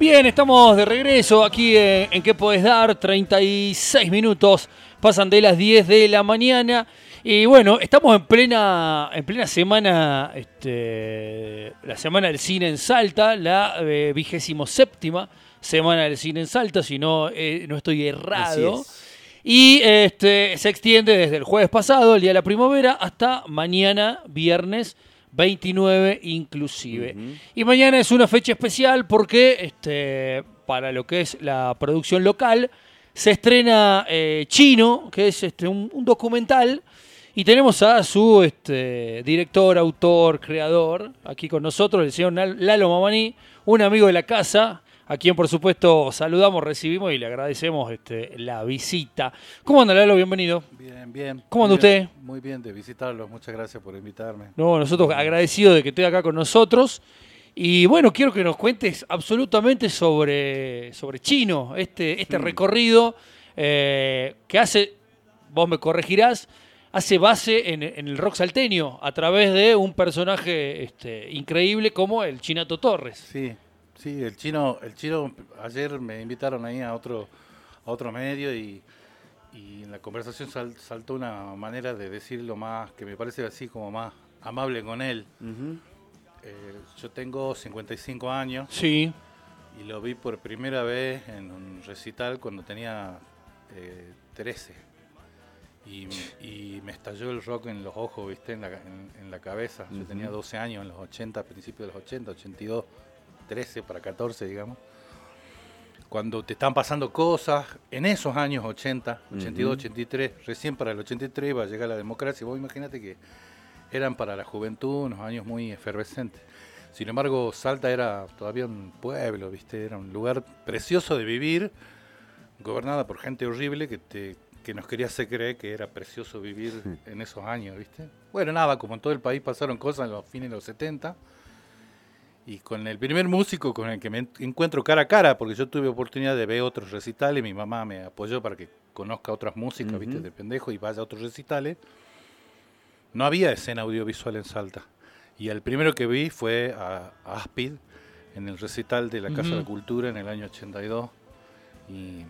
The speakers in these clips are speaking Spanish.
Bien, estamos de regreso aquí en, en ¿Qué podés dar? 36 minutos, pasan de las 10 de la mañana. Y bueno, estamos en plena, en plena semana, este, la semana del cine en Salta, la eh, vigésimo séptima semana del cine en Salta, si no, eh, no estoy errado. Es. Y este, se extiende desde el jueves pasado, el día de la primavera, hasta mañana, viernes 29 inclusive. Y mañana es una fecha especial porque este, para lo que es la producción local se estrena eh, Chino, que es este, un, un documental. Y tenemos a su este, director, autor, creador, aquí con nosotros, el señor Lalo Mamani, un amigo de la casa, a quien por supuesto saludamos, recibimos y le agradecemos este, la visita. ¿Cómo anda Lalo? Bienvenido. Bien, bien. ¿Cómo anda bien, usted? Muy bien de visitarlos, muchas gracias por invitarme. No, nosotros agradecidos de que esté acá con nosotros. Y bueno, quiero que nos cuentes absolutamente sobre, sobre Chino, este, este recorrido eh, que hace, vos me corregirás, hace base en, en el rock salteño a través de un personaje este, increíble como el Chinato Torres. Sí, sí, el chino, el chino, ayer me invitaron ahí a otro, a otro medio y, y en la conversación sal- saltó una manera de decirlo más, que me parece así como más amable con él. Ujú. Eh, yo tengo 55 años Sí, y lo vi por primera vez en un recital cuando tenía eh, 13. Y, y me estalló el rock en los ojos, ¿viste? En la, en, en la cabeza. Yo tenía 12 años en los 80, a principios de los 80, 82, 13 para 14, digamos. Cuando te están pasando cosas, en esos años 80, 82, 83, recién para el 83 iba a llegar la democracia. Vos imagínate que eran para la juventud unos años muy efervescentes. Sin embargo, Salta era todavía un pueblo, ¿viste? Era un lugar precioso de vivir, gobernada por gente horrible que te que nos quería hacer creer que era precioso vivir en esos años, ¿viste? Bueno, nada, como en todo el país pasaron cosas en los fines de los 70. Y con el primer músico con el que me en- encuentro cara a cara, porque yo tuve oportunidad de ver otros recitales, mi mamá me apoyó para que conozca otras músicas, ¿viste? Ujú. De pendejo y vaya a otros recitales. No había escena audiovisual en Salta. Y el primero que vi fue a, a Aspid en el recital de la Casa de la. Cultura en el año 82. Y,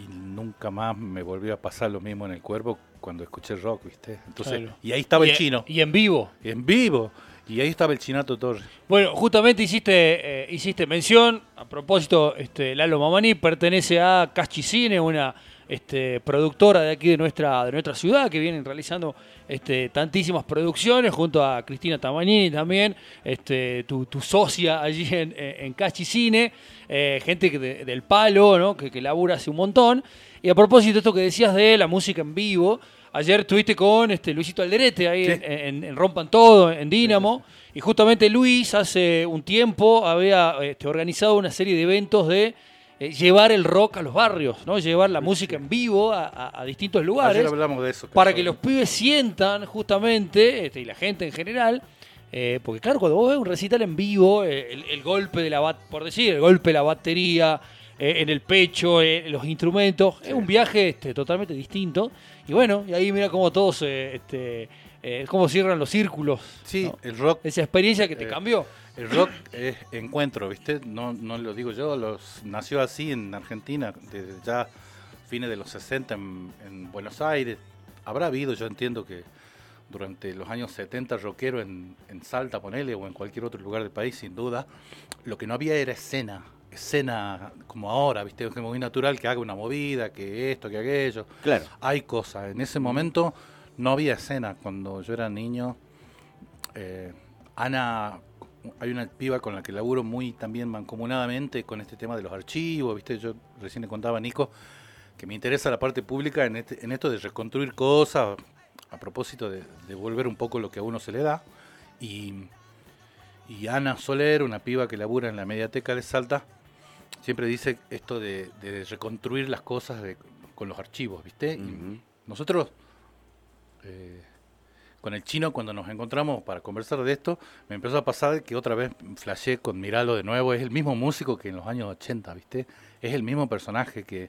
y nunca más me volvió a pasar lo mismo en el cuerpo cuando escuché rock, ¿viste? Entonces, Claro. y ahí estaba y, el chino, Y en vivo. en vivo. Y ahí estaba el Chinato Torres. Bueno, justamente hiciste, eh, hiciste mención, a propósito, este, Lalo Mamani pertenece a Caschi Cine, una este, productora de aquí de nuestra, de nuestra ciudad, que vienen realizando este, tantísimas producciones, junto a Cristina Tamagnini también, este, tu, tu socia allí en, en Caschi Cine, eh, gente que de- del palo, ¿no? que, que labura hace un montón. Y a propósito esto que decías de la música en vivo, ayer estuviste con este, Luisito Alderete ahí Sí. en, en- en Rompan Todo, en Dínamo. Y justamente Luis hace un tiempo había este, organizado una serie de eventos de eh, llevar el rock a los barrios, ¿no? Llevar la música en vivo a, a- a distintos lugares Ayer hablamos de eso. para que los pibes sientan justamente, este, y la gente en general, eh, porque claro, cuando vos ves un recital en vivo, eh, el, el golpe de la bat, por decir, el golpe de la batería en el pecho, eh, los instrumentos, es un viaje este, totalmente distinto. Y bueno, y ahí mira cómo todos, eh, este, eh, cómo cierran los círculos. Sí, ¿no? el rock Esa experiencia que te Eh, cambió. El rock es encuentro, ¿viste? No, no lo digo yo, los, nació así en Argentina, desde ya fines de los 60 en, en Buenos Aires. Habrá habido, yo entiendo que durante los años 70 rockero en, en Salta, ponele, o en cualquier otro lugar del país, sin duda. Lo que no había era escena, escena como ahora, ¿viste? Es muy natural que haga una movida, que esto, que aquello. Claro. Hay cosas. En ese momento no había escena. Cuando yo era niño, eh, Ana, hay una piba con la que laburo muy también mancomunadamente con este tema de los archivos, ¿viste? Yo recién le contaba a Nico que me interesa la parte pública en, este- en esto de reconstruir cosas, a propósito de, de volver un poco lo que a uno se le da. Y, y Ana Soler, una piba que labura en la mediateca de Salta, siempre dice esto de, de reconstruir las cosas de- con los archivos, ¿viste? Y Ujú. nosotros, eh, con el chino, cuando nos encontramos para conversar de esto, me empezó a pasar que otra vez flashé con Miralo de nuevo. Es el mismo músico que en los años 80, ¿viste? Es el mismo personaje que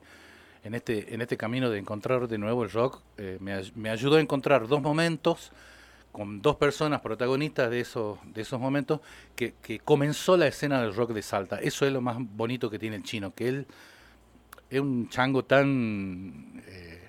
en este, en este camino de encontrar de nuevo el rock, eh, me ayudó a encontrar dos momentos con dos personas protagonistas de esos, de esos momentos, que, que, comenzó la escena del rock de Salta. Eso es lo más bonito que tiene el chino, que él es un chango tan... Eh,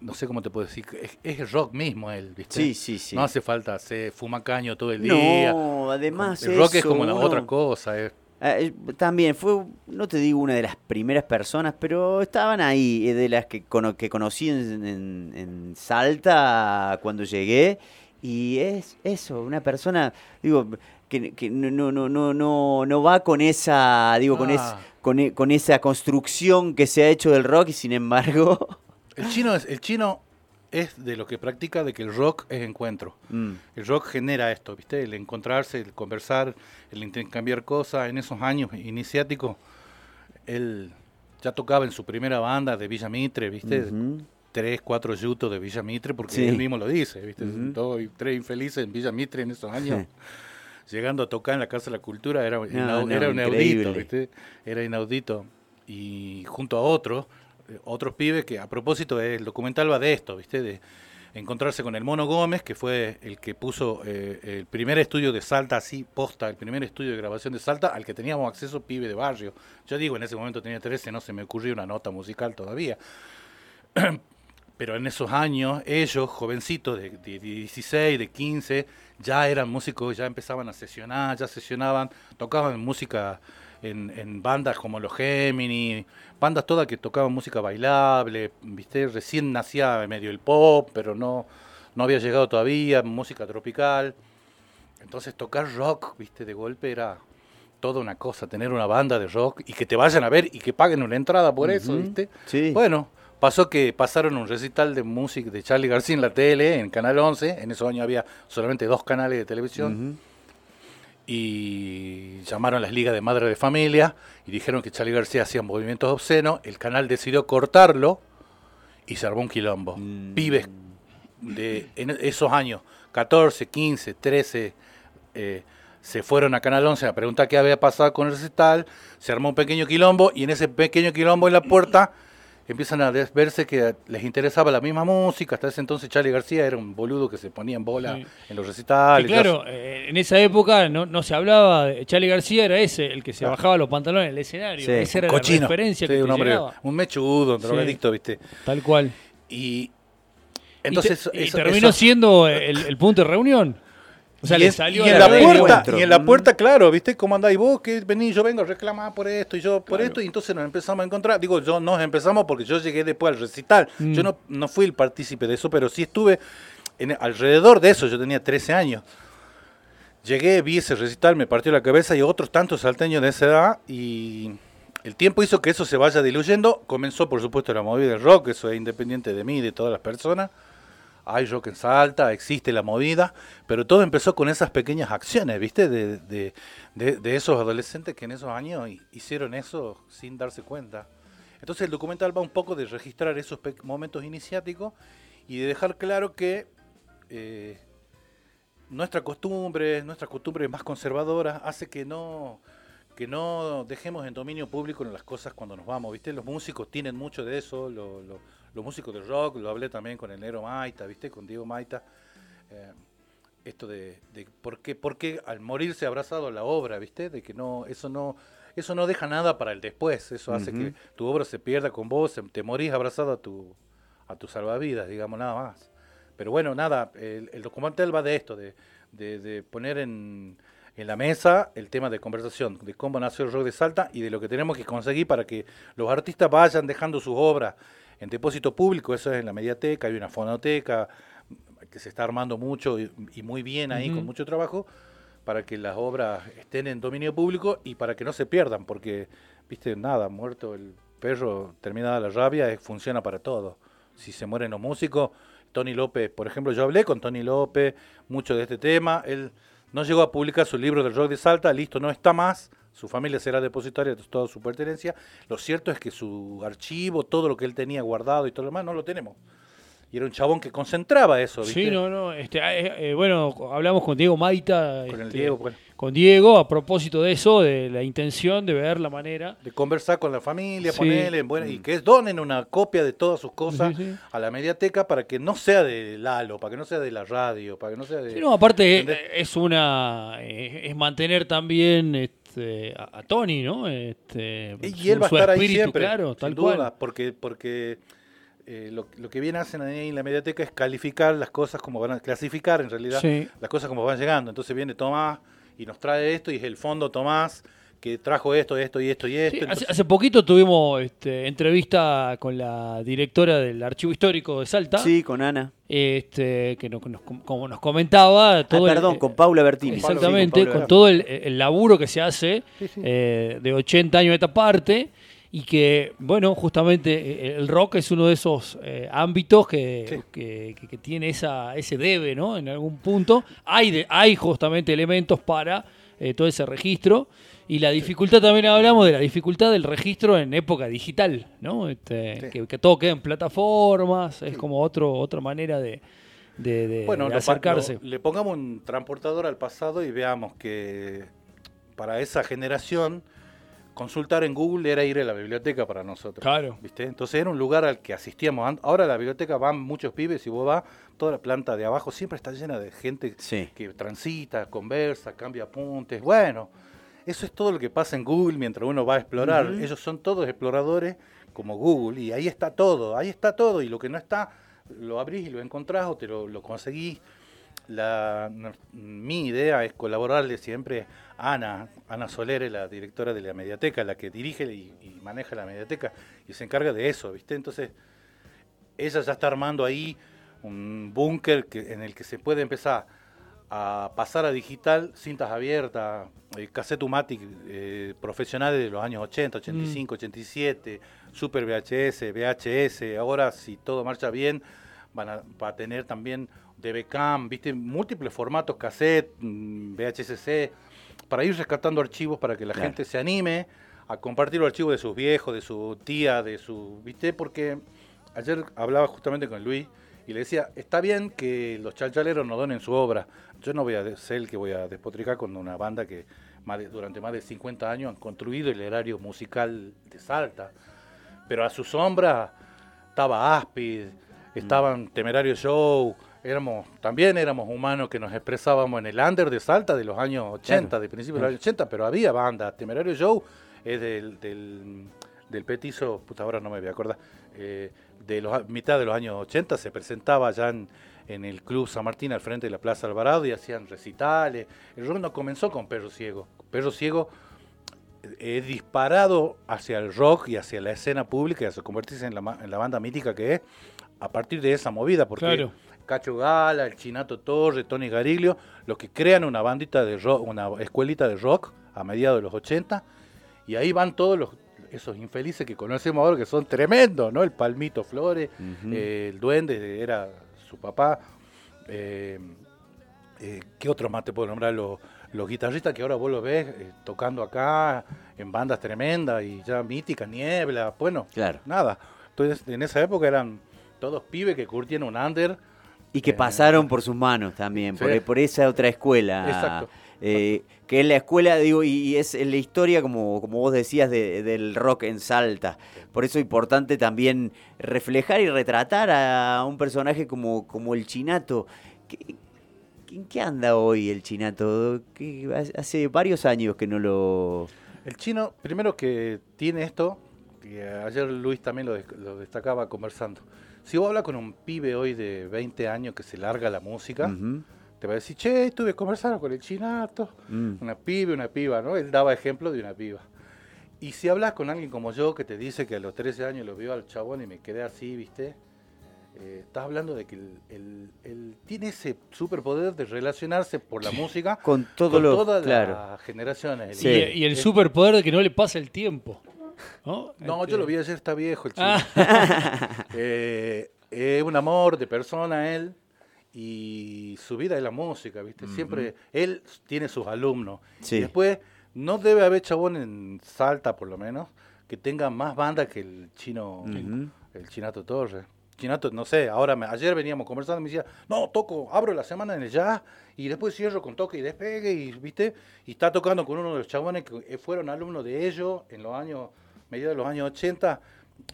no sé cómo te puedo decir, es, el rock mismo él, ¿viste? Sí, sí, sí. No hace falta hacer fumacaño todo el día. No, además El rock es como la otra cosa. Ah, también fue, no te digo una de las primeras personas, pero estaban ahí, eh, de las que, que conocí en, en Salta cuando llegué. Y es eso, una persona, digo, que, que no, no, no, no, no va con esa, digo, con, es, ah. con, e, con, esa construcción que se ha hecho del rock y sin embargo... El chino es, el chino es de lo que practica de que el rock es encuentro. Mm. El rock genera esto, ¿viste? El encontrarse, el conversar, el intercambiar cosas. En esos años iniciáticos, él ya tocaba en su primera banda de Villa Mitre, ¿viste? Tres, cuatro yutos de Villa Mitre, porque él mismo lo dice, ¿viste? tres infelices en Villa Mitre en esos años. llegando a tocar en la Casa de la Cultura era, era inaudito, ¿viste? Era inaudito. Y junto a otros, eh, otros pibes que a propósito el documental va de esto, ¿viste? De encontrarse con el Mono Gómez, que fue el que puso eh, el primer estudio de Salta, así posta, el primer estudio de grabación de Salta, al que teníamos acceso pibe de barrio. Yo digo, en ese momento tenía 13, no se me ocurrió una nota musical todavía. Pero en esos años, ellos, jovencitos de, de 16, de 15, ya eran músicos, ya empezaban a sesionar, ya sesionaban, tocaban música en, bandas como los Gemini, bandas todas que tocaban música bailable, viste, recién nacía medio el pop, pero no, no había llegado todavía, música tropical. Entonces tocar rock, viste, de golpe era toda una cosa, tener una banda de rock y que te vayan a ver y que paguen una entrada por eso, viste. Sí. Bueno, pasó que pasaron un recital de música de Charlie García en la tele, en Canal 11, en esos años había solamente dos canales de televisión. Y llamaron a las ligas de madre de familia y dijeron que Charlie García hacía movimientos obscenos, el canal decidió cortarlo y se armó un quilombo. Mm. Pibes de en esos años, 14, 15, 13, se fueron a Canal 11 a preguntar qué había pasado con el recital, se armó un pequeño quilombo y en ese pequeño quilombo en la puerta empiezan a verse que les interesaba la misma música. Hasta ese entonces Charlie García era un boludo que se ponía en bola en los recitales. claro, eh, en esa época no, se hablaba de Charlie García, era ese, el que se bajaba los pantalones en el escenario. Esa era la referencia que un, hombre, un mechudo, un drogadicto, ¿viste? Tal cual. Y entonces y, terminó siendo el punto de reunión. O sea, y, le salió y en la puerta, y en la puerta, claro, ¿viste? ¿Cómo andáis vos? Que venís, yo vengo a reclamar por esto y yo por esto, y entonces nos empezamos a encontrar. Digo, yo nos empezamos porque yo llegué después al recital. Mm. Yo no, no fui el partícipe de eso, pero sí estuve en, alrededor de eso. Yo tenía 13 años. Llegué, vi ese recital, me partió la cabeza y otros tantos salteños de esa edad y el tiempo hizo que eso se vaya diluyendo. Comenzó, por supuesto, la movida del rock, eso es independiente de mí y de todas las personas hay rock en Salta, existe la movida, pero todo empezó con esas pequeñas acciones, ¿viste? De, de, esos adolescentes que en esos años hicieron eso sin darse cuenta. Entonces el documental va un poco de registrar esos momentos iniciáticos y de dejar claro que eh, nuestra costumbre, nuestra costumbre más conservadora hace que no que no dejemos en dominio público las cosas cuando nos vamos, ¿viste? Los músicos tienen mucho de eso, lo, los músicos de rock, lo hablé también con el negro Maita, ¿viste? Con Diego Maita. Eh, esto de, por, qué, por qué al morirse abrazado a la obra, ¿viste? De que no, eso no, eso no deja nada para el después, eso hace que tu obra se pierda con vos, te morís abrazado a tu, a tu salvavidas, digamos, nada más. Pero bueno, nada, el, el documental va de esto, de, de, poner en, en, la mesa el tema de conversación, de cómo nació el rock de Salta y de lo que tenemos que conseguir para que los artistas vayan dejando sus obras en depósito público, eso es en la mediateca, hay una fonoteca que se está armando mucho y, muy bien ahí, con mucho trabajo, para que las obras estén en dominio público y para que no se pierdan, porque, viste, nada, muerto el perro, terminada la rabia, funciona para todo. Si se mueren los músicos, Tony López, por ejemplo, yo hablé con Tony López mucho de este tema, él no llegó a publicar su libro del rock de Salta, listo, no está más, su familia será depositaria de toda su pertenencia. Lo cierto es que su archivo, todo lo que él tenía guardado y todo lo demás, no lo tenemos. y era un chabón que concentraba eso, ¿viste? Sí, no, no. Este, eh, eh, bueno, hablamos con Diego Maita. Con el este, Diego, bueno. Con Diego, a propósito de eso, de la intención de ver la manera. De conversar con la familia, Sí. ponerle, bueno, y que donen una copia de todas sus cosas Sí, sí. a la mediateca para que no sea de Lalo, para que no sea de la radio, para que no sea de... Sí, no, aparte eh, es una eh, es mantener también este, a, a Tony, ¿no? Este, Y él va a estar ahí siempre, claro, sin tal duda, cual. porque, porque eh, lo, lo que bien hacen ahí en la mediateca es calificar las cosas como van a clasificar en realidad Sí. las cosas como van llegando. Entonces viene Tomás y nos trae esto y es el fondo Tomás que trajo esto, esto y esto y esto. Sí, hace, Entonces- hace poquito tuvimos este, entrevista con la directora del Archivo Histórico de Salta, Sí, con Ana. este, que nos, nos- como nos comentaba todo ah, el- perdón, con Paula Bertini. Sí, Exactamente, con todo el, el laburo que se hace Sí, sí. eh, de 80 años de esta parte y que, bueno, justamente eh, el rock es uno de esos eh, ámbitos que, Sí. que, que- que tiene esa, ese debe, ¿no? En algún punto. Hay, de, hay justamente elementos para eh, todo ese registro y la dificultad, también hablamos de la dificultad del registro en época digital, ¿no? Este, Sí. que, que todo queda en plataformas, es como otro, otra manera de, de- de- Bueno, de acercarse. lo- le pongamos un transportador al pasado y veamos que para esa generación consultar en Google era ir a la biblioteca para nosotros. Claro. ¿Viste? Entonces era un lugar al que asistíamos. Ahora a la biblioteca van muchos pibes y vos vas, toda la planta de abajo siempre está llena de gente Sí. que transita, conversa, cambia apuntes. Bueno, eso es todo lo que pasa en Google mientras uno va a explorar. Ellos son todos exploradores como Google y ahí está todo, ahí está todo y lo que no está lo abrís y lo encontrás o te lo, lo conseguís. La, mi idea es colaborarle siempre a Ana, Ana Soler, la directora de la mediateca, la que dirige y, y maneja la mediateca y se encarga de eso, ¿viste? Entonces, ella ya está armando ahí un búnker en el que se puede empezar a pasar a digital, cintas abiertas, eh, cassetumatic eh, profesionales de los años 80, 85, 87, Super VHS, VHS, ahora si todo marcha bien, van a, va a tener también DBCam, viste, múltiples formatos, cassette, mm, VHSC, para ir rescatando archivos para que la Claro. gente se anime a compartir los archivos de sus viejos, de su tía, de su, viste, porque ayer hablaba justamente con Luis y le decía, está bien que los chalchaleros nos donen su obra. Yo no voy a ser el que voy a despotricar con una banda que más de- durante más de 50 años han construido el erario musical de Salta. Pero a su sombra estaba Aspid, estaban Temerario Show, éramos, también éramos humanos que nos expresábamos en el under de Salta de los años 80, Claro. de principios de los años 80, pero había bandas. Temerario Show es del, del, del petizo, puta, ahora no me voy a acordar, eh, de los, mitad de los años 80 se presentaba allá en, en el Club San Martín al frente de la Plaza Alvarado y hacían recitales. El rock no comenzó con Perro Ciego. Perro Ciego he disparado hacia el rock y hacia la escena pública y hacia convertirse en la, en la banda mítica que es a partir de esa movida, porque Claro. Cacho Gala, el Chinato Torre, Tony Gariglio, los que crean una bandita de rock, una escuelita de rock a mediados de los 80, y ahí van todos los, esos infelices que conocemos ahora que son tremendos, ¿no? El Palmito Flores, eh, el Duende era su papá, eh, eh, ¿qué otros más te puedo nombrar? Los, los guitarristas que ahora vos los ves eh, tocando acá en bandas tremendas y ya mítica, niebla, bueno, Claro. nada. Entonces en esa época eran todos pibes que curtían un under. Y que Eh, pasaron por sus manos también, Sí. por, por esa otra escuela. Exacto. Eh, que es la escuela, digo, y, y es la historia, como, como vos decías, de- del rock en Salta. Por eso es importante también reflejar y retratar a un personaje como, como el Chinato. ¿Qué, ¿En qué anda hoy el Chinato? Hace varios años que no lo... El chino, primero que tiene esto, que ayer Luis también lo, lo destacaba conversando. Si vos hablas con un pibe hoy de 20 años que se larga la música. Te va a decir, che, estuve conversando con el chinato. Mm. Una pibe, una piba, ¿no? Él daba ejemplo de una piba. Y si hablas con alguien como yo que te dice que a los 13 años lo vio al chabón y me quedé así, ¿viste? Eh, estás hablando de que él, él- él tiene ese superpoder de relacionarse por la música Con todo con lo... todas claro. las generaciones. Sí. Y, y el superpoder de que no le pasa el tiempo. No, No, Este, yo lo vi ayer, está viejo el chico. Ah. Eh, es un amor de persona él y su vida es la música, ¿viste? Siempre él tiene sus alumnos. Sí. Y después no debe haber chabón en Salta, por lo menos, que tenga más banda que el chino, el Chinato Torres. Chinato, no sé, ahora me- ayer veníamos conversando y me decía, no, toco, abro la semana en el jazz y después cierro con toque y despegue y, ¿viste? Y está tocando con uno de los chabones que fueron alumnos de ellos en los años, mediados de los años 80,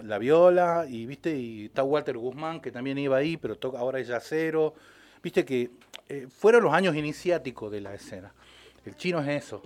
la viola y, ¿viste? Y está Walter Guzmán que también iba ahí, pero toca, ahora es jazzero. Viste que eh, fueron los años iniciáticos de la escena. El chino es eso,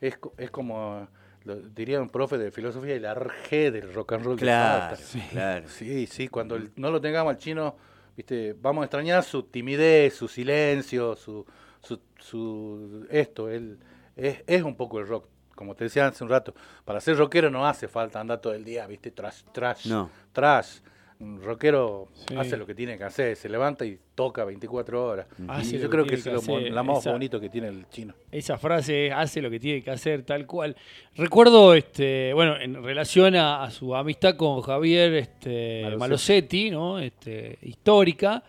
es, es como, lo diría un profe de filosofía, el arjé del rock and roll. de Claro, Salta. claro. Sí, sí, cuando el- no lo tengamos al chino, viste, vamos a extrañar su timidez, su silencio, su, su, su- esto, él es, es un poco el rock. Como te decía hace un rato, para ser rockero no hace falta andar todo el día, viste, trash, trash, No. trash. Un rockero Sí. hace lo que tiene que hacer, se levanta y toca 24 horas. Hace y yo creo que es que lo, mo- hacer, la más esa- bonito que tiene el chino. Esa frase hace lo que tiene que hacer tal cual. Recuerdo, este, bueno, en relación a, a su amistad con Javier este, Malosetti. Malosetti, ¿no? Este, histórica,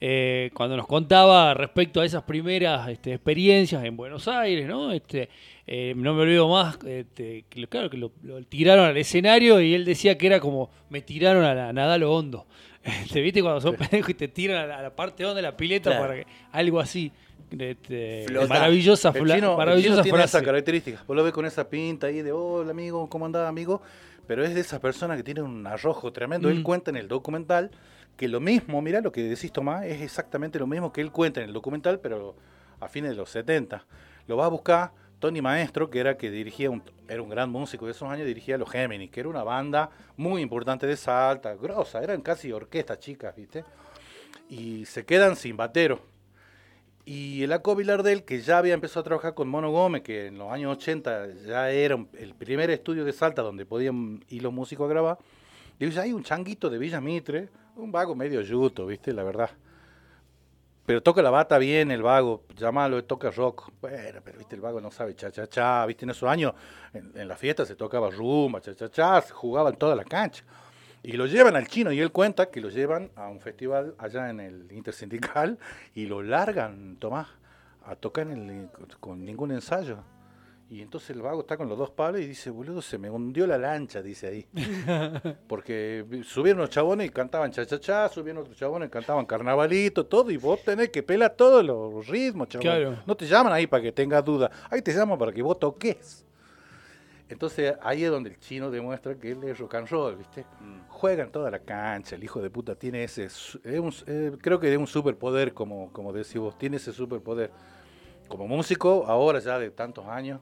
eh, cuando nos contaba respecto a esas primeras este, experiencias en Buenos Aires, ¿no? Este, eh, no me olvido más, este, que lo- claro que lo, lo tiraron al escenario y él decía que era como me tiraron a, la, a nadar lo hondo. Este, ¿Viste cuando son pendejos y te tiran a la, a la parte honda de la pileta Claro. para que algo así? Este, maravillosa, El chino, el maravillosa tiene frase. esa característica. Vos lo ves con esa pinta ahí de, hola amigo, ¿cómo andás amigo? Pero es de esa persona que tiene un arrojo tremendo. Mm. Él cuenta en el documental que lo mismo, mira lo que decís Tomás, es exactamente lo mismo que él cuenta en el documental, pero a fines de los 70. Lo va a buscar Tony Maestro, que era que dirigía un, era un gran músico de esos años, dirigía Los Géminis, que era una banda muy importante de Salta, grosa, eran casi orquestas chicas, ¿viste? Y se quedan sin batero. Y el Aco Vilardel, que ya había empezado a trabajar con Mono Gómez, que en los años 80 ya era el primer estudio de Salta donde podían ir los músicos a grabar, dice, hay un changuito de Villa Mitre, un vago medio yuto, ¿viste? La verdad. Pero toca la bata bien el vago, llámalo, toca rock. Bueno, pero viste, el vago no sabe cha cha cha, viste, en esos años en, en la fiesta se tocaba rumba, cha cha cha, se jugaba en toda la cancha. Y lo llevan al chino y él cuenta que lo llevan a un festival allá en el Intersindical y lo largan, Tomás, a tocar en el- con ningún ensayo. Y entonces el vago está con los dos palos y dice, boludo, se me hundió la lancha, dice ahí. Porque subieron los chabones y cantaban cha-cha-cha, subieron otros chabones y cantaban carnavalito, todo, y vos tenés que pelar todos los ritmos, chabón. Claro. No te llaman ahí para que tengas dudas, ahí te llaman para que vos toques. Entonces ahí es donde el chino demuestra que él es rock and roll, ¿viste? Juega en toda la cancha, el hijo de puta tiene ese, su- es un- eh, creo que es un superpoder, como, como decís vos, tiene ese superpoder. Como músico, ahora ya de tantos años,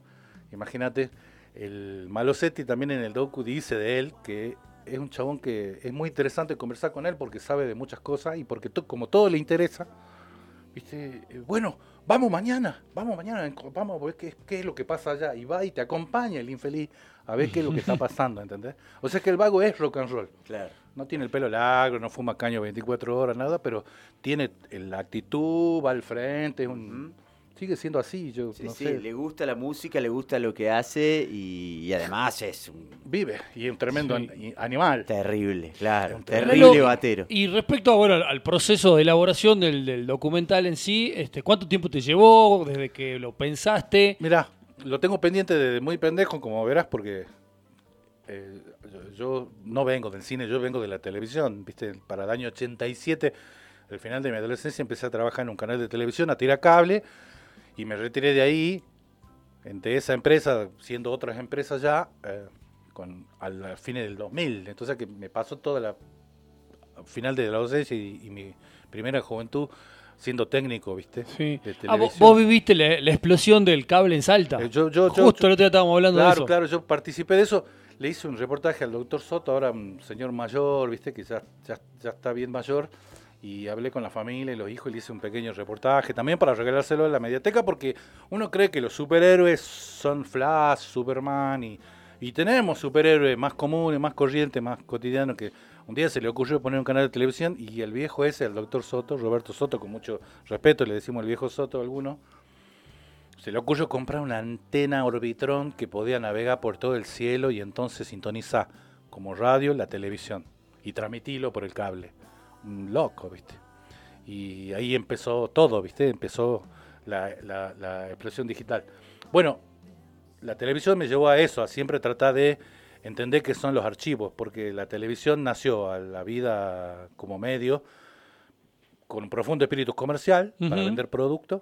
imagínate, el Malosetti también en el docu dice de él que es un chabón que es muy interesante conversar con él porque sabe de muchas cosas y porque to- como todo le interesa, ¿viste? Eh, Bueno, vamos mañana, vamos mañana, vamos a ver qué, qué es lo que pasa allá. Y va y te acompaña el infeliz a ver qué es lo que está pasando, ¿entendés? O sea que el vago es rock and roll. Claro. No tiene el pelo largo, no fuma caño 24 horas, nada, pero tiene la actitud, va al frente, es un- sigue siendo así, yo Sí, no sí, sé. le gusta la música, le gusta lo que hace y, y además es un Vive y es un tremendo Sí. an- y- animal. terrible, claro, Un terrible batero. Y respecto a, bueno, al- proceso de elaboración del, del documental en sí, este, ¿cuánto tiempo te llevó desde que lo pensaste? Mira, lo tengo pendiente desde muy pendejo, como verás, porque eh, yo, yo no vengo del cine, yo vengo de la televisión. Viste, para el año 87, al final de mi adolescencia, empecé a trabajar en un canal de televisión, a tirar cable, y me retiré de ahí, entre esa empresa, siendo otras empresas ya, eh, con, al fines del 2000. Entonces, que me pasó toda la al final de la adolescencia y, y mi primera juventud siendo técnico, ¿viste? Sí. De Ah, vos, vos viviste la, la explosión del cable en Salta. Eh, yo- yo- Justo yo- el otro día estábamos hablando de Claro, eso. claro, yo participé de eso. Le hice un reportaje al doctor Soto, ahora un señor mayor, viste, que ya, ya, ya está bien mayor. Y hablé con la familia y los hijos y le hice un pequeño reportaje también para regalárselo a la mediateca porque uno cree que los superhéroes son Flash, Superman y, y tenemos superhéroes más comunes, más corrientes, más cotidianos que un día se le ocurrió poner un canal de televisión y el viejo ese, el doctor Soto, Roberto Soto, con mucho respeto le decimos el viejo Soto a algunos, se le ocurrió comprar una antena Orbitron que podía navegar por todo el cielo y entonces sintonizar como radio la televisión y transmitirlo por el cable. Loco, ¿viste? Y ahí empezó todo, ¿viste? Empezó la, la- la explosión digital. Bueno, la televisión me llevó a eso, a siempre tratar de entender qué son los archivos, porque la televisión nació a la vida como medio con un profundo espíritu comercial para vender productos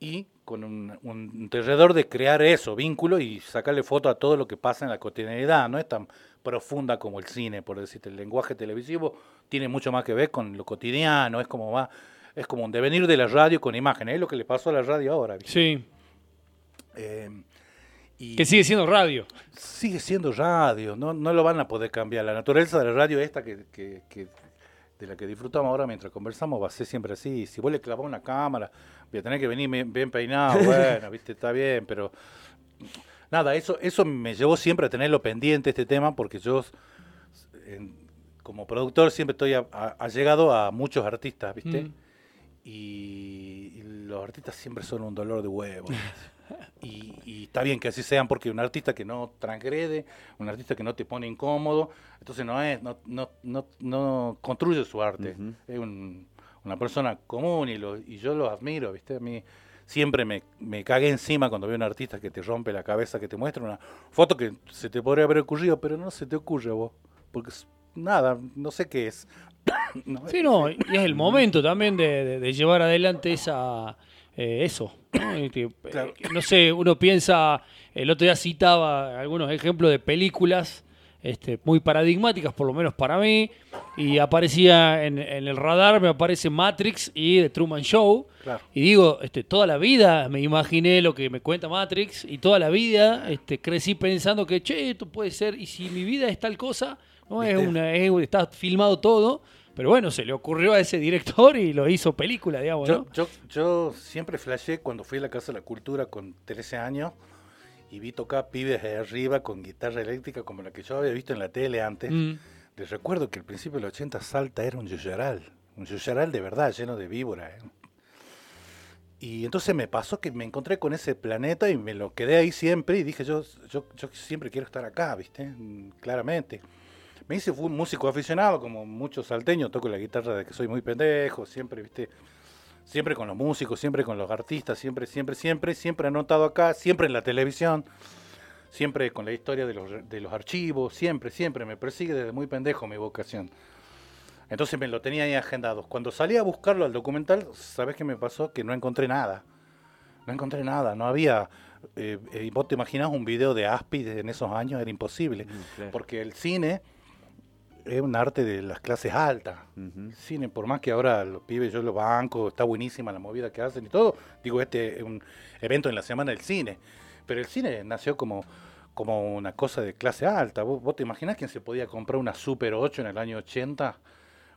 y con un, un alrededor de crear eso, vínculo y sacarle foto a todo lo que pasa en la cotidianidad. No es tan profunda como el cine, por decirte. El lenguaje televisivo tiene mucho más que ver con lo cotidiano, es como va, es como un devenir de la radio con imágenes. Es lo que le pasó a la radio ahora. ¿viste? Sí. Eh, y Que sigue siendo radio. sigue siendo radio, no, no lo van a poder cambiar. La naturaleza de la radio esta que, que- que- de la que disfrutamos ahora mientras conversamos va a ser siempre así. Si vos le clavas una cámara, voy a tener que venir bien, peinado, bueno, viste, está bien, pero nada, eso, eso me llevó siempre a tenerlo pendiente este tema porque yo en- como productor siempre estoy a- a- allegado a muchos artistas, viste. Mm. Y, y los artistas siempre son un dolor de huevo. y, y está bien que así sean porque un artista que no transgrede, un artista que no te pone incómodo, entonces no es, no, no, no, no construye su arte. Es un- una persona común y, lo, y yo lo admiro, ¿viste? A mí siempre me, me cagué encima cuando veo un artista que te rompe la cabeza, que te muestra una foto que se te podría haber ocurrido, pero no se te ocurre a vos. Porque es- nada, no sé qué es. No, Sí, no, y es el momento también de, de- de llevar adelante esa eh, eso. ¿no? Y que, eh, Claro. no sé, uno piensa, el otro día citaba algunos ejemplos de películas este, muy paradigmáticas, por lo menos para mí, y aparecía en, en el radar, me aparece Matrix y The Truman Show. Claro. Y digo, este, toda la vida me imaginé lo que me cuenta Matrix y toda la vida este, crecí pensando que, che, esto puede ser, y si mi vida es tal cosa, no es una, es- está filmado todo, pero bueno, se le ocurrió a ese director y lo hizo película, digamos, Yo, ¿no? yo, yo siempre flashé cuando fui a la Casa de la Cultura con 13 años y vi tocar pibes de arriba con guitarra eléctrica como la que yo había visto en la tele antes. Mm. Les recuerdo que al principio del 80 Salta era un yuyaral, un yuyaral de verdad, lleno de víboras. ¿eh? Y entonces me pasó que me encontré con ese planeta y me lo quedé ahí siempre y dije, yo, yo, yo siempre quiero estar acá, ¿viste? Mm, Claramente. Me hice fui un músico aficionado, como muchos salteños, toco la guitarra de que soy muy pendejo, siempre, ¿viste? Siempre con los músicos, siempre con los artistas, siempre, siempre, siempre, siempre anotado acá, siempre en la televisión, siempre con la historia de los, de los archivos, siempre, siempre, me persigue desde muy pendejo mi vocación. Entonces me lo tenía ahí agendado. Cuando salí a buscarlo al documental, ¿sabes qué me pasó? Que no encontré nada. No encontré nada, no había... eh, eh, vos te imaginás un video de Aspi en esos años, era imposible. claro. Porque el cine es un arte de las clases altas. El cine, por más que ahora los pibes yo los banco, está buenísima la movida que hacen y todo, digo, este es un evento en la semana del cine. Pero el cine nació como, como una cosa de clase alta. ¿Vos, vos te imaginás quién se podía comprar una Super 8 en el año 80?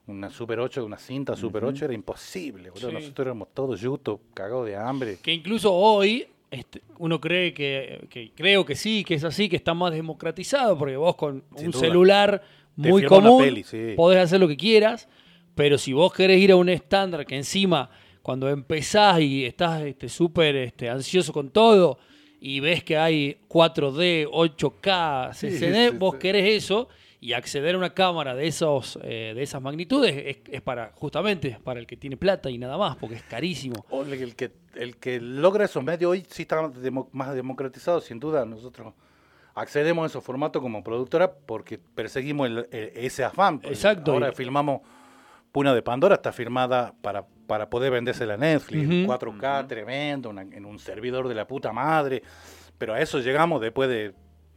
Una Super 8, una cinta Super 8 era imposible. boludo. Sí. Nosotros éramos todos yutos, cagados de hambre. Que incluso hoy este, uno cree que, que- creo que sí, que es así, que está más democratizado, porque vos con Sin un duda. celular muy común peli, sí. podés hacer lo que quieras, pero si vos querés ir a un estándar que encima cuando empezás y estás este, súper este, ansioso con todo y ves que hay 4D, 8K, Sí, CCD, sí, vos sí. querés eso y acceder a una cámara de esos eh, de esas magnitudes es, es para justamente para el que tiene plata y nada más, porque es carísimo. O el, el que, el que logra esos medios hoy sí está demo- más democratizado, sin duda. Nosotros accedemos a esos formatos como productora porque perseguimos el- el- ese afán. Exacto. Ahora Y- filmamos Puna de Pandora, está firmada para, para poder vendérsela a Netflix, en Ujú. 4K, tremendo, una- en un servidor de la puta madre. Pero a eso llegamos después de...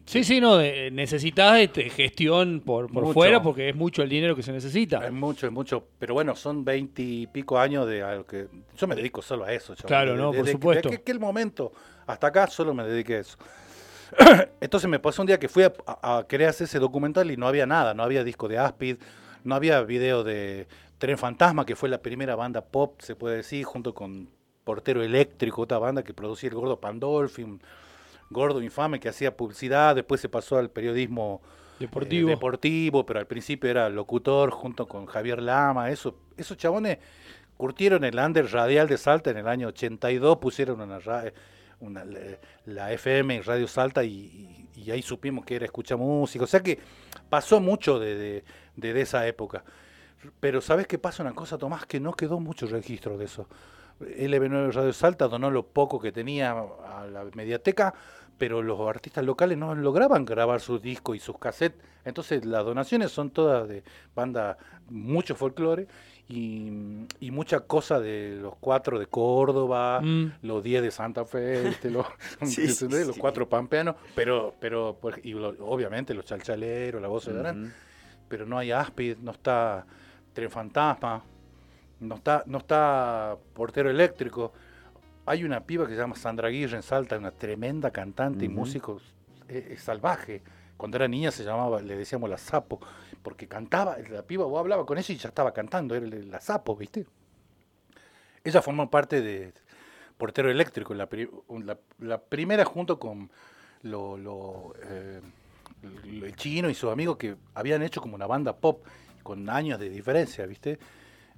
Sí, sí, no, de- necesitas este, gestión por, por fuera porque es mucho el dinero que se necesita. Es mucho, es mucho. Pero bueno, son veinte y pico años de algo que... Yo me dedico solo a eso. chaval. Claro, no, por supuesto. Desde aquel momento hasta acá solo me dediqué a eso. Entonces me pasó un día que fui a, a- a querer hacer ese documental y no había nada, no había disco de Aspid, no había video de Tren Fantasma, que fue la primera banda pop, se puede decir, junto con Portero Eléctrico, otra banda que producía el gordo Pandolfi, un gordo infame que hacía publicidad, después se pasó al periodismo Deportivo. eh, deportivo, pero al principio era locutor junto con Javier Lama, eso, esos chabones curtieron el under radial de Salta en el año 82, pusieron una, ra- la FM Radio Salta y, ahí supimos que era escucha música, o sea que pasó mucho de- de esa época. Pero ¿sabes qué pasa una cosa, Tomás? Que no quedó mucho registro de eso. LB9 Radio Salta donó lo poco que tenía a la mediateca, pero los artistas locales no lograban grabar sus discos y sus cassettes. Entonces las donaciones son todas de banda, mucho folclore y, y mucha cosa de los cuatro de Córdoba, Mm. los diez de Santa Fe, los, Sí, sí, ¿entendés? los sí. cuatro pampeanos, pero, pero y lo- obviamente los chalchaleros, la voz de Ujú. pero no hay Aspid, no está Tren Fantasma, no está, no está Portero Eléctrico. Hay una piba que se llama Sandra Aguirre en Salta, una tremenda cantante y músico eh, eh, salvaje. Cuando era niña se llamaba, le decíamos la sapo, porque cantaba, la piba, vos hablaba con ella y ya estaba cantando, era la sapo, ¿viste? Ella formó parte de Portero Eléctrico, la, pri- la- la primera junto con lo, lo, eh, el el chino y sus amigos que habían hecho como una banda pop con años de diferencia, ¿viste?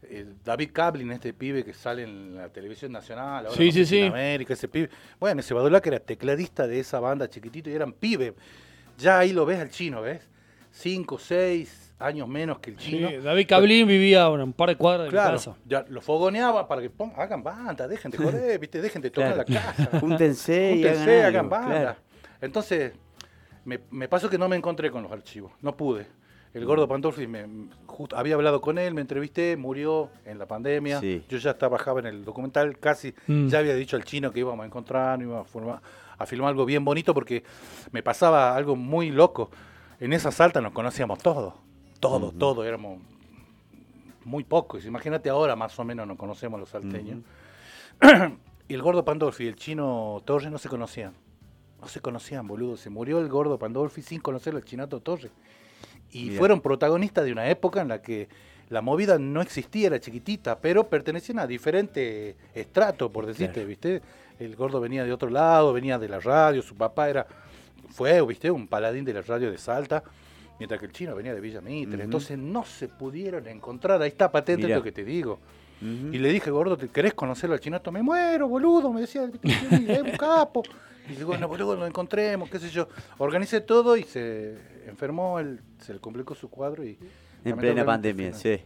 Eh, David Kablin, este pibe que sale en la televisión nacional, ahora Sí, sí, sí. América, ese pibe. Bueno, ese Badulac era tecladista de esa banda chiquitito y eran pibe. Ya ahí lo ves al chino, ¿ves? Cinco, seis años menos que el Sí, chino. David Cablín vivía un par de cuadras de mi Claro, casa. ya lo fogoneaba para que pon- hagan banda, dejen de joder, ¿viste? dejen de tocar Claro. la casa. Júntense, y hagan, hagan algo, banda. claro. Entonces, me, me pasó que no me encontré con los archivos, no pude. El Mm. gordo Pandolfi, me, justo, había hablado con él, me entrevisté, murió en la pandemia. Sí. Yo ya trabajaba en el documental, casi Mm. ya había dicho al chino que íbamos a encontrar, íbamos a, formar- a filmar algo bien bonito porque me pasaba algo muy loco. En esa salta nos conocíamos todos, todos, todos, éramos muy pocos. Imagínate ahora más o menos nos conocemos los salteños. y el gordo Pandolfi y el chino Torres no se conocían. No se conocían, boludo. Se murió el gordo Pandolfi sin conocer al chinato Torres. Y fueron protagonistas de una época en la que la movida no existía, era chiquitita, pero pertenecían a diferentes estratos, por decirte, Claro. ¿viste? El gordo venía de otro lado, venía de la radio, su papá era, fue, ¿viste? Un paladín de la radio de Salta, mientras que el chino venía de Villa Mitre. Entonces no se pudieron encontrar, ahí está patente Mirá. lo que te digo. Ujú. Y le dije, gordo, ¿te querés conocerlo al chinato? Me muero, boludo, me decía, es un capo. Y digo, bueno, boludo, lo encontremos, qué sé yo. Organicé todo y se enfermó, él, se le complicó su cuadro y... En plena pandemia, sí.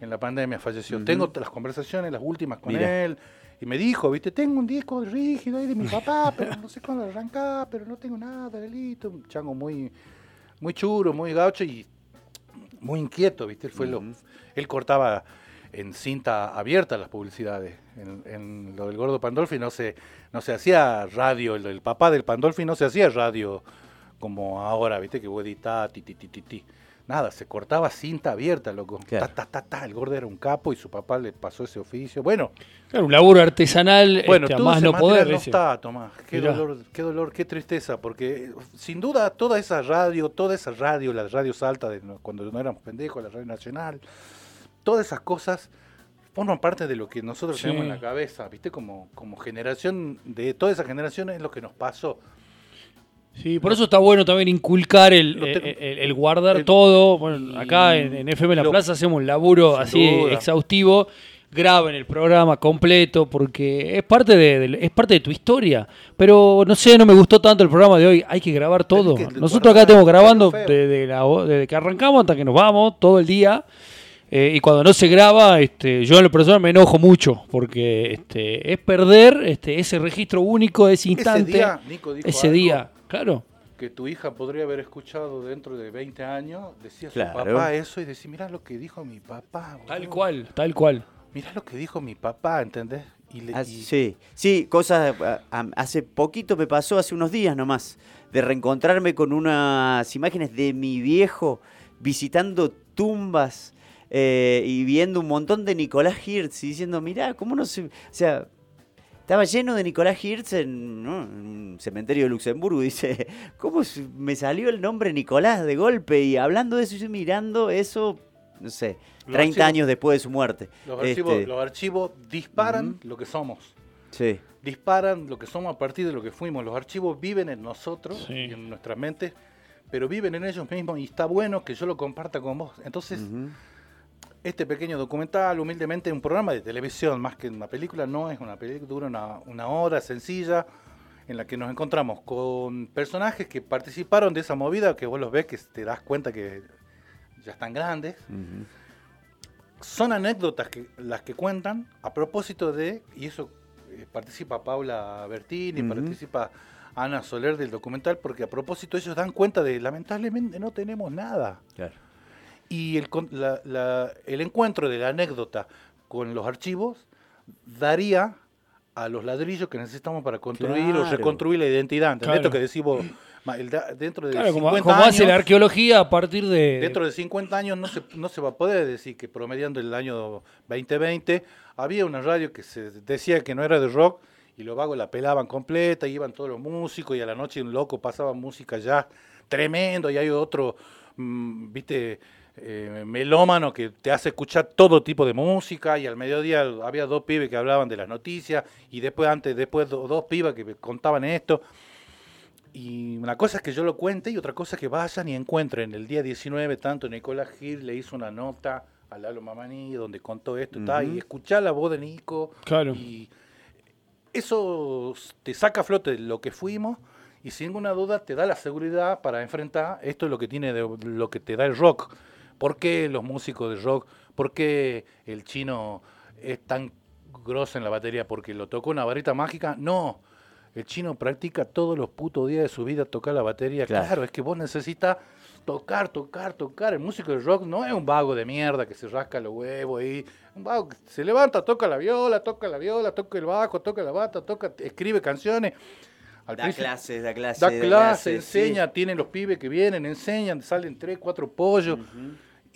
En la pandemia falleció. Ujú. Tengo las conversaciones, las últimas con Mira. él. Y me dijo, viste, tengo un disco rígido ahí de mi papá, pero no sé cuándo arrancar, pero no tengo nada, delito. Un chango muy, muy churo, muy gaucho y muy inquieto, viste. Él, fue lo, Ujú. él cortaba en cinta abierta las publicidades. En, en lo del gordo Pandolfi no se, no se hacía radio, el, el papá del Pandolfi no se hacía radio como ahora, viste, que vos editás, ti, ti, ti, ti, ti. Nada, se cortaba cinta abierta, loco. Claro. Ta, ta, ta, ta. El gordo era un capo y su papá le pasó ese oficio. Bueno, Claro, un laburo artesanal bueno, este, más ese no poder. no está, Tomás. Qué Mirá. dolor, qué dolor, qué tristeza, porque sin duda toda esa radio, toda esa radio, la radio Salta, de cuando no éramos pendejos, la radio nacional, todas esas cosas forman parte de lo que nosotros Sí. tenemos en la cabeza, ¿viste? Como, como generación, de toda esa generación es lo que nos pasó. Sí, por eso está bueno también inculcar el, Lo te- el- el- el guardar todo. Bueno, acá en, en FM La lo- Plaza hacemos un laburo así duda. exhaustivo. Graben el programa completo porque es parte de, es parte de tu historia. Pero no sé, no me gustó tanto el programa de hoy. Hay que grabar todo. que Nosotros acá estamos es grabando desde, la desde que arrancamos hasta que nos vamos todo el día. Eh, y cuando no se graba, este, yo en lo personal me enojo mucho porque este, es perder este, ese registro único, ese instante, Ese día, Nico dijo ese algo día. Claro. que tu hija podría haber escuchado dentro de 20 años, decía Claro. su papá eso y decía, mirá lo que dijo mi papá. Tal cual, tal cual. Mirá lo que dijo mi papá, ¿entendés? Y le- y- sí, sí, cosas. Hace poquito me pasó, hace unos días nomás, de reencontrarme con unas imágenes de mi viejo visitando tumbas eh, y viendo un montón de Nicolás Hirtz y diciendo, mirá, ¿cómo no se.? O sea, estaba lleno de Nicolás Hirtz en, ¿no? en un cementerio de Luxemburgo. Dice, ¿cómo me salió el nombre Nicolás de golpe? Y hablando de eso, yo mirando eso, no sé, Los 30 archivos- años después de su muerte. los, archivos, Este, los archivos disparan lo que somos. Sí. Disparan lo que somos a partir de lo que fuimos. Los archivos viven en nosotros Sí. y en nuestra mente, pero viven en ellos mismos y está bueno que yo lo comparta con vos. Entonces. Este pequeño documental, humildemente, un programa de televisión más que una película, no es una película, dura una, una hora sencilla en la que nos encontramos con personajes que participaron de esa movida, que vos los ves, que te das cuenta que ya están grandes. Son anécdotas que las que cuentan a propósito de, y eso eh, participa Paula Bertini, participa Ana Soler del documental, porque a propósito ellos dan cuenta de lamentablemente no tenemos nada. Claro. Y el, la- la- el encuentro de la anécdota con los archivos daría a los ladrillos que necesitamos para construir o reconstruir la identidad. ¿Entendés Claro. esto que el da- dentro de Claro, como, 50 como hace años, la arqueología a partir de... Dentro de 50 años no se, no se va a poder decir que promediando el año 2020 había una radio que se decía que no era de rock y los vagos la pelaban completa, iban todos los músicos y a la noche un loco pasaba música ya tremendo y hay otro, mm, viste, eh, melómano que te hace escuchar todo tipo de música y al mediodía había dos pibes que hablaban de las noticias y después antes, después do- dos pibas que contaban esto. Y una cosa es que yo lo cuente y otra cosa es que vayan y encuentren. El día 19, tanto Nicolás Gil le hizo una nota a Lalo Mamani donde contó esto y tal, Ujú. y escuchar la voz de Nico. Claro. Y eso te saca a flote lo que fuimos y sin ninguna duda te da la seguridad para enfrentar esto es lo que tiene de, lo que te da el rock. ¿Por qué los músicos de rock? ¿Por qué el chino es tan grosso en la batería? ¿Porque lo tocó una varita mágica? No. El chino practica todos los putos días de su vida tocar la batería. Claro. Claro, es que vos necesitas tocar, tocar, tocar. El músico de rock no es un vago de mierda que se rasca los huevos ahí. Un vago que se levanta, toca la viola, toca la viola, toca el bajo, toca la bata, toca, escribe canciones. Al Da clases, da clases. da clase, sí. enseña, tienen los pibes que vienen, enseñan, salen tres, cuatro pollos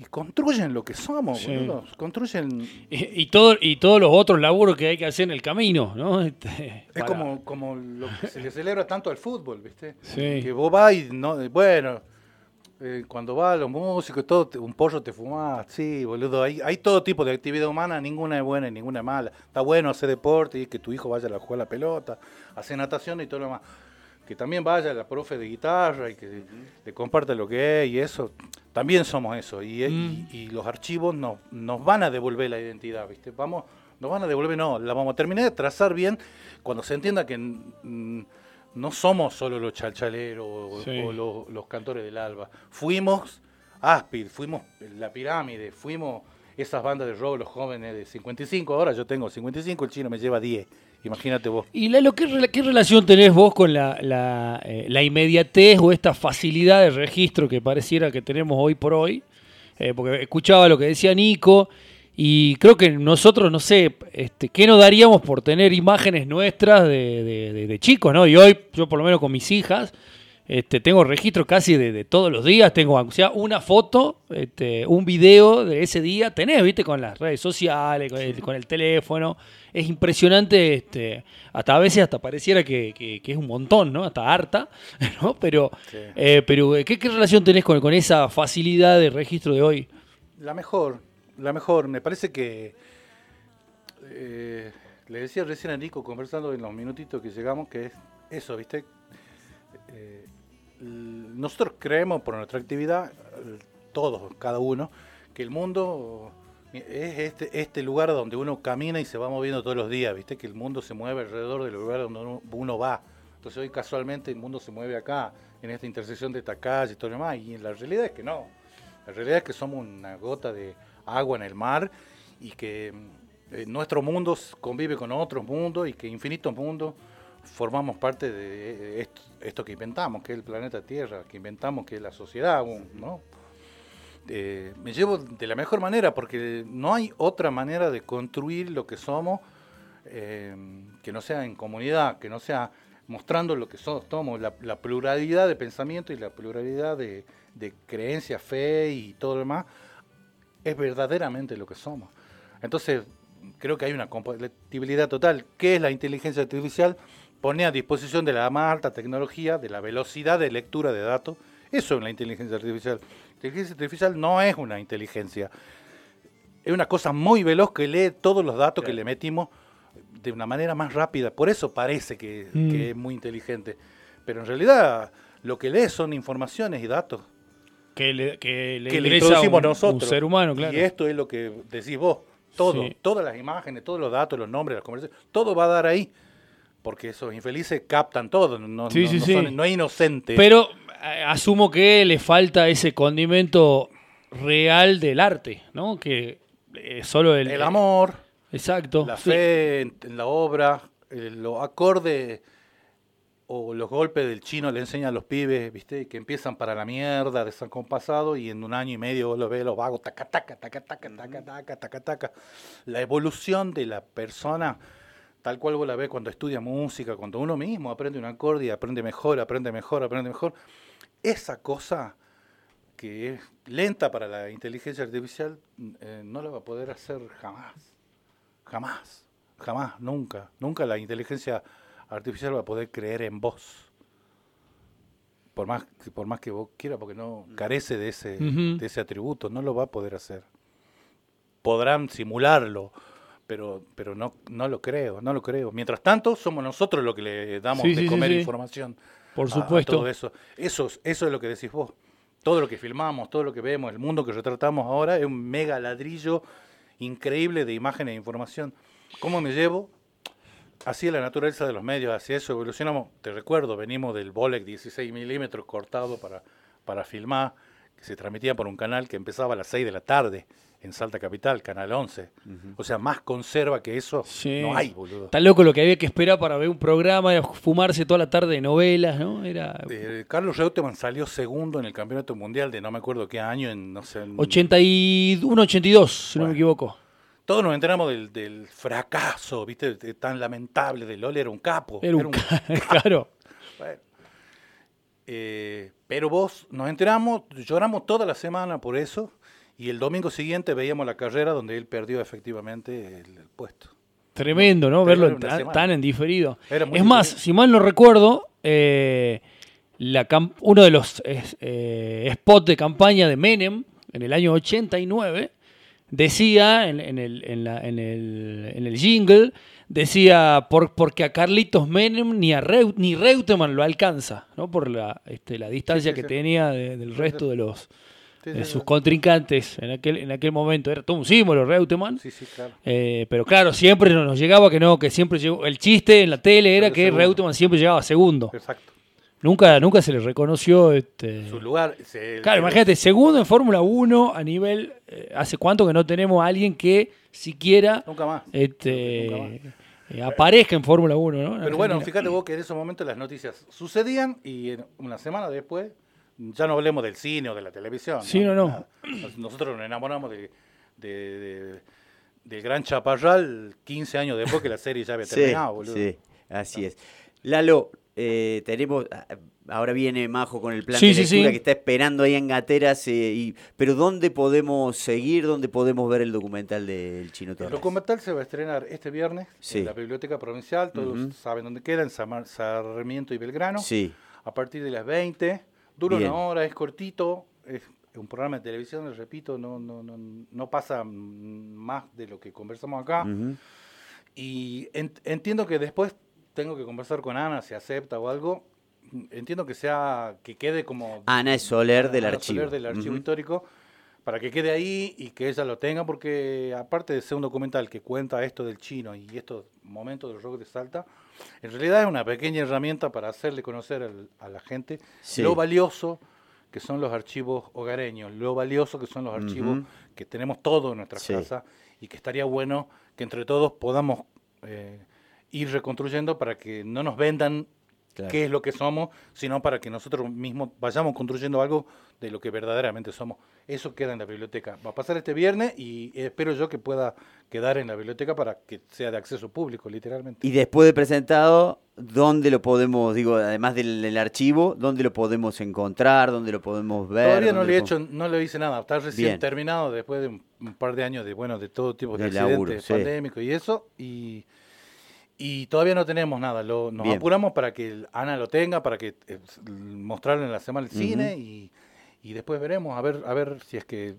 y construyen lo que somos, Sí. boludo. Construyen. Y, y todo, y todos los otros laburos que hay que hacer en el camino, ¿no? Este, Es para- como, como lo que se le celebra tanto al fútbol, ¿viste? Sí. Que vos vas y, no, bueno, eh, cuando vas a los músicos y todo, te- un pollo te fumás, sí, boludo. Hay, hay todo tipo de actividad humana, ninguna es buena y ninguna es mala. Está bueno hacer deporte y que tu hijo vaya a jugar la pelota, hacer natación y todo lo demás. Que también vaya la profe de guitarra y que le comparta lo que es y eso. También somos eso. Y, Mm. y los archivos nos, nos van a devolver la identidad, ¿viste? Vamos, nos van a devolver, no, la vamos a terminar de trazar bien cuando se entienda que mm, no somos solo los chalchaleros o los, los cantores del alba. Fuimos Aspid, fuimos La Pirámide, fuimos esas bandas de rock, los jóvenes de 55. Ahora yo tengo 55, el chino me lleva 10. Imagínate vos. Y Lalo, ¿qué, qué relación tenés vos con la, la, eh, la inmediatez o esta facilidad de registro que pareciera que tenemos hoy por hoy? Eh, porque escuchaba lo que decía Nico y creo que nosotros, no sé, este, ¿qué nos daríamos por tener imágenes nuestras de, de- de- de chicos? ¿no? Y hoy, yo por lo menos con mis hijas, este, tengo registro casi de, de todos los días, tengo o sea, una foto, este, un video de ese día, tenés, viste, con las redes sociales, con el, con el teléfono. Es impresionante, este, hasta a veces hasta pareciera que, que- que es un montón, ¿no? Hasta harta, ¿no? Pero, Sí. eh, pero ¿qué, qué relación tenés con, con esa facilidad de registro de hoy? La mejor, la mejor. Me parece que. eh, le decía recién a Nico, conversando en los minutitos que llegamos, que es eso, ¿viste? Eh, nosotros creemos por nuestra actividad, eh, todos, cada uno, que el mundo es este, este lugar donde uno camina y se va moviendo todos los días, ¿viste? Que el mundo se mueve alrededor del lugar donde uno, uno va. Entonces hoy casualmente el mundo se mueve acá, en esta intersección de esta calle y todo lo demás, y la realidad es que no. La realidad es que somos una gota de agua en el mar y que eh, nuestro mundo convive con otros mundos y que infinitos mundos formamos parte de eh, esto, esto que inventamos, que es el planeta Tierra, que inventamos, que es la sociedad, ¿no? Eh, me llevo de la mejor manera porque no hay otra manera de construir lo que somos eh, que no sea en comunidad, que no sea mostrando lo que so- somos, la, la pluralidad de pensamiento y la pluralidad de, de creencia, fe y todo lo demás, es verdaderamente lo que somos. Entonces, creo que hay una compatibilidad total. ¿Qué es la inteligencia artificial? Pone a disposición de la más alta tecnología, de la velocidad de lectura de datos. Eso es la inteligencia artificial. La inteligencia artificial no es una inteligencia. Es una cosa muy veloz que lee todos los datos que le metimos de una manera más rápida. Por eso parece que, Mm. que es muy inteligente. Pero en realidad lo que lee son informaciones y datos Que le, que le que le ingresa introducimos un, nosotros. un ser humano, claro. Y esto es lo que decís vos. Todo, Sí. todas las imágenes, todos los datos, los nombres, las conversaciones, todo va a dar ahí. Porque esos infelices captan todo, no, Sí, no- sí, no sí. son- no es inocente. Pero eh, asumo que le falta ese condimento real del arte, ¿no? Que eh, solo el, el amor, Exacto. la sí. fe en, en la obra, eh, los acordes o los golpes del chino le enseñan a los pibes, ¿viste? Que empiezan para la mierda, desacompasado, y en un año y medio vos lo ves los vagos, taca, taca, taca, taca, taca, taca, taca, taca. La evolución de la persona, tal cual vos la ves cuando estudia música, cuando uno mismo aprende un acorde y aprende mejor, aprende mejor, aprende mejor. Esa cosa que es lenta para la inteligencia artificial, eh, no la va a poder hacer jamás. Jamás. Jamás, nunca. Nunca la inteligencia artificial va a poder creer en vos. Por más, por más que vos quieras, porque no carece de ese, de ese atributo, no lo va a poder hacer. Podrán simularlo, pero, pero no, no lo creo, no lo creo. Mientras tanto, somos nosotros los que le damos Sí, de sí, comer sí. información. Por a- a supuesto. todo eso. Eso, es- eso es lo que decís vos. Todo lo que filmamos, todo lo que vemos, el mundo que retratamos ahora es un mega ladrillo increíble de imágenes e información. ¿Cómo me llevo? Así es la naturaleza de los medios, así eso evolucionamos. Te recuerdo, venimos del Bolec 16 milímetros cortado para, para filmar, que se transmitía por un canal que empezaba a las 6 de la tarde en Salta Capital, Canal 11. O sea, más conserva que eso Sí. no hay, boludo. Está loco lo que había que esperar para ver un programa, era fumarse toda la tarde de novelas, ¿no? Era Eh, Carlos Reutemann salió segundo en el campeonato mundial de no me acuerdo qué año, en no sé. en- 81, 82, si no me equivoco. Todos nos enteramos del, del fracaso, ¿viste? Tan lamentable de Lole, era un capo. Era un ca- claro. Bueno. Eh, pero vos nos enteramos, lloramos toda la semana por eso, y el domingo siguiente veíamos la carrera donde él perdió efectivamente el, el puesto. Tremendo, ¿no? Verlo tan, tan en diferido. Es más, si mal no recuerdo, eh, la uno de los es- eh, spots de campaña de Menem en el año 89 decía en, en el, en, la- en el, en el jingle, decía, por, porque a Carlitos Menem ni a Reu- ni Reutemann lo alcanza, ¿no? por la, este, la distancia sí, que sí. tenía de- del resto de los Sí, sus contrincantes en aquel, en aquel momento. Era todo un símbolo Reutemann. Sí, sí, claro. Eh, pero claro, siempre nos llegaba que no, que siempre llegó. El chiste en la tele era que segundo. Reutemann siempre llegaba segundo. Exacto. Nunca, nunca se le reconoció. Este... Su lugar. se- Claro, el- imagínate, segundo en Fórmula 1 a nivel. eh, ¿Hace cuánto que no tenemos a alguien que siquiera Nunca más. este, Nunca eh, aparezca en Fórmula 1? ¿no? Pero bueno, fíjate vos que en esos momentos las noticias sucedían y en una semana después, ya no hablemos del cine o de la televisión. Sí, no, no. Nos- Nosotros nos enamoramos de, de- de- del gran Chaparral 15 años después que la serie ya había Sí, terminado, boludo. sí, así es. Lalo, eh, tenemos, ah, ahora viene Majo con el plan Sí, de sí, lectura sí. que está esperando ahí en Gateras, eh, y, pero ¿dónde podemos seguir, dónde podemos ver el documental del Chino El Torres? documental se va a estrenar este viernes Sí. en la Biblioteca Provincial, todos Ujú. saben dónde queda, en Sarmiento y Belgrano, Sí, a partir de las 20. Dura Bien. una hora, es cortito, es un programa de televisión, les repito, no, no, no, no pasa más de lo que conversamos acá. ujú, Y en- entiendo que después tengo que conversar con Ana si acepta o algo. Entiendo que sea que quede como Ana es Soler del Ana archivo. Soler del archivo histórico para que quede ahí y que ella lo tenga porque aparte de ser un documental que cuenta esto del chino y estos momentos del rock de Salta, en realidad es una pequeña herramienta para hacerle conocer al- a la gente Sí. lo valioso que son los archivos hogareños, lo valioso que son los archivos que tenemos todos en nuestra Sí. casa y que estaría bueno que entre todos podamos eh, ir reconstruyendo para que no nos vendan Claro. qué es lo que somos, sino para que nosotros mismos vayamos construyendo algo de lo que verdaderamente somos. Eso queda en la biblioteca. Va a pasar este viernes y espero yo que pueda quedar en la biblioteca para que sea de acceso público, literalmente. Y después de presentado, ¿dónde lo podemos, digo, además del, del archivo, dónde lo podemos encontrar, dónde lo podemos ver? Todavía no le he hecho, no le hice nada. Está recién Bien. terminado después de un, un par de años de bueno de todo tipo de, De accidentes laburo, sí. pandémicos y eso y y todavía no tenemos nada. Lo, nos Bien. apuramos para que Ana lo tenga, para que eh, mostrarlo en la semana del cine y, y después veremos a ver a ver si es que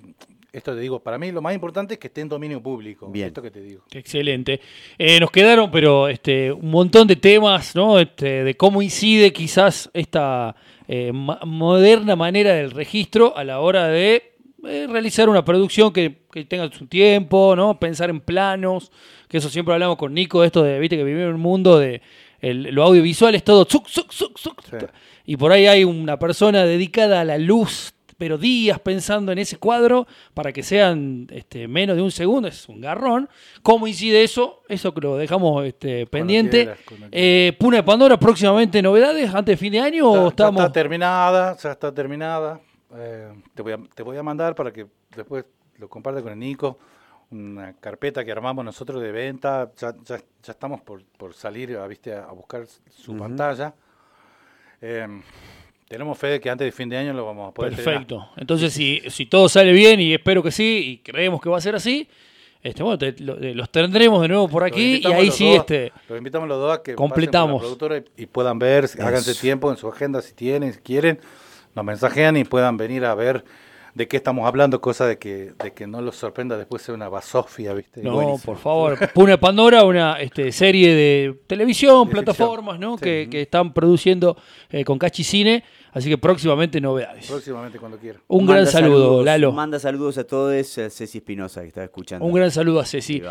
esto te digo. Para mí lo más importante es que esté en dominio público. Bien. Esto que te digo. Excelente. Eh, nos quedaron, pero este, un montón de temas, ¿no? Este, de cómo incide quizás esta eh, ma- moderna manera del registro a la hora de eh, realizar una producción que, que tenga su tiempo, ¿no? Pensar en planos, que eso siempre hablamos con Nico, esto de, viste, que vivimos en un mundo de el- lo audiovisual es todo zuc, zuc, zuc, zuc, Sí. y por ahí hay una persona dedicada a la luz pero días pensando en ese cuadro para que sean este, menos de un segundo, es un garrón. ¿Cómo incide eso? Eso que lo dejamos este, pendiente. quieras, Eh, Puna de Pandora, próximamente novedades antes de fin de año o Ya- ya estamos... está terminada, ya está terminada. Eh, te, voy a, te voy a mandar para que después lo compartas con el Nico. Una carpeta que armamos nosotros de venta. Ya, ya, ya estamos por, por salir a, ¿viste? a buscar su pantalla. Eh, tenemos fe de que antes de fin de año lo vamos a poder tener. Perfecto. Entonces, si, si todo sale bien, y espero que sí, y creemos que va a ser así, este, bueno, te- lo- eh, los tendremos de nuevo por aquí y ahí sí, dos- este, Los invitamos los dos a que completamos. pasen por la productora y, y puedan ver, háganse tiempo en su agenda si tienen, si quieren, nos mensajean y puedan venir a ver de qué estamos hablando, cosa de que, de que no los sorprenda después ser una basofia, ¿viste? no, Buenísimo. por favor, Puna de Pandora, una este, serie de televisión, De plataformas, ficción. ¿no? Sí. Que, que están produciendo eh, con Cachi Cine, así que próximamente novedades. Próximamente cuando quieran. Un Manda gran saludo, saludos- Lalo. Manda saludos a todos, a Ceci Espinosa que está escuchando. Un gran saludo a Ceci.